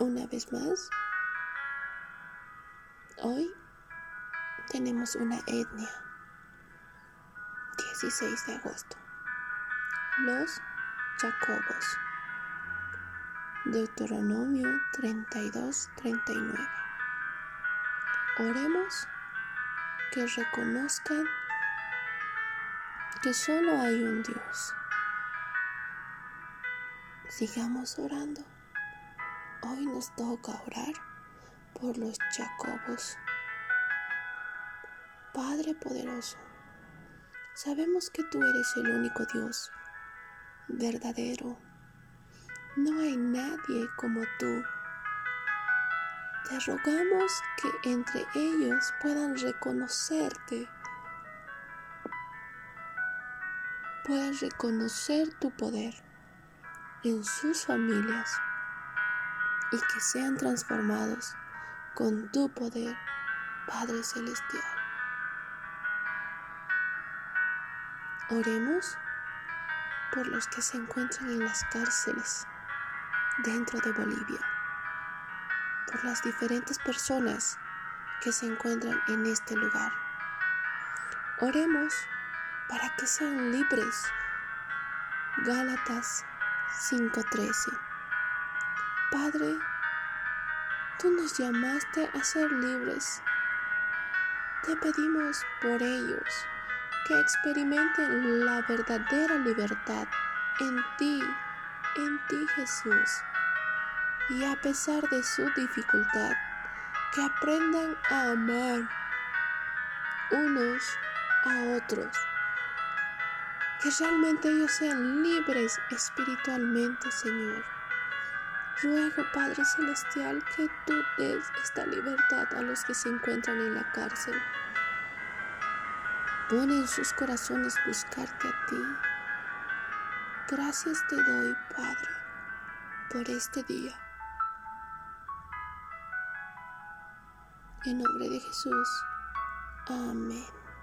una vez más, hoy tenemos una etnia. 16 de agosto. Los Jacobos. Deuteronomio 32-39. Oremos que reconozcan que solo hay un Dios. Sigamos orando. Hoy nos toca orar por los Jacobos. Padre poderoso, sabemos que tú eres el único Dios verdadero. No hay nadie como tú. Te rogamos que entre ellos puedan reconocerte, puedan reconocer tu poder en sus familias y que sean transformados con tu poder, Padre Celestial. Oremos por los que se encuentran en las cárceles dentro de Bolivia, por las diferentes personas que se encuentran en este lugar. Oremos para que sean libres. Gálatas 5:13 Padre, tú nos llamaste a ser libres. Te pedimos por ellos que experimenten la verdadera libertad en ti, en ti Jesús. Y a pesar de su dificultad, que aprendan a amar unos a otros. Que realmente ellos sean libres espiritualmente, Señor. Ruego, Padre Celestial, que tú des esta libertad a los que se encuentran en la cárcel. Pone en sus corazones buscarte a ti. Gracias te doy, Padre, por este día. En nombre de Jesús. Amén.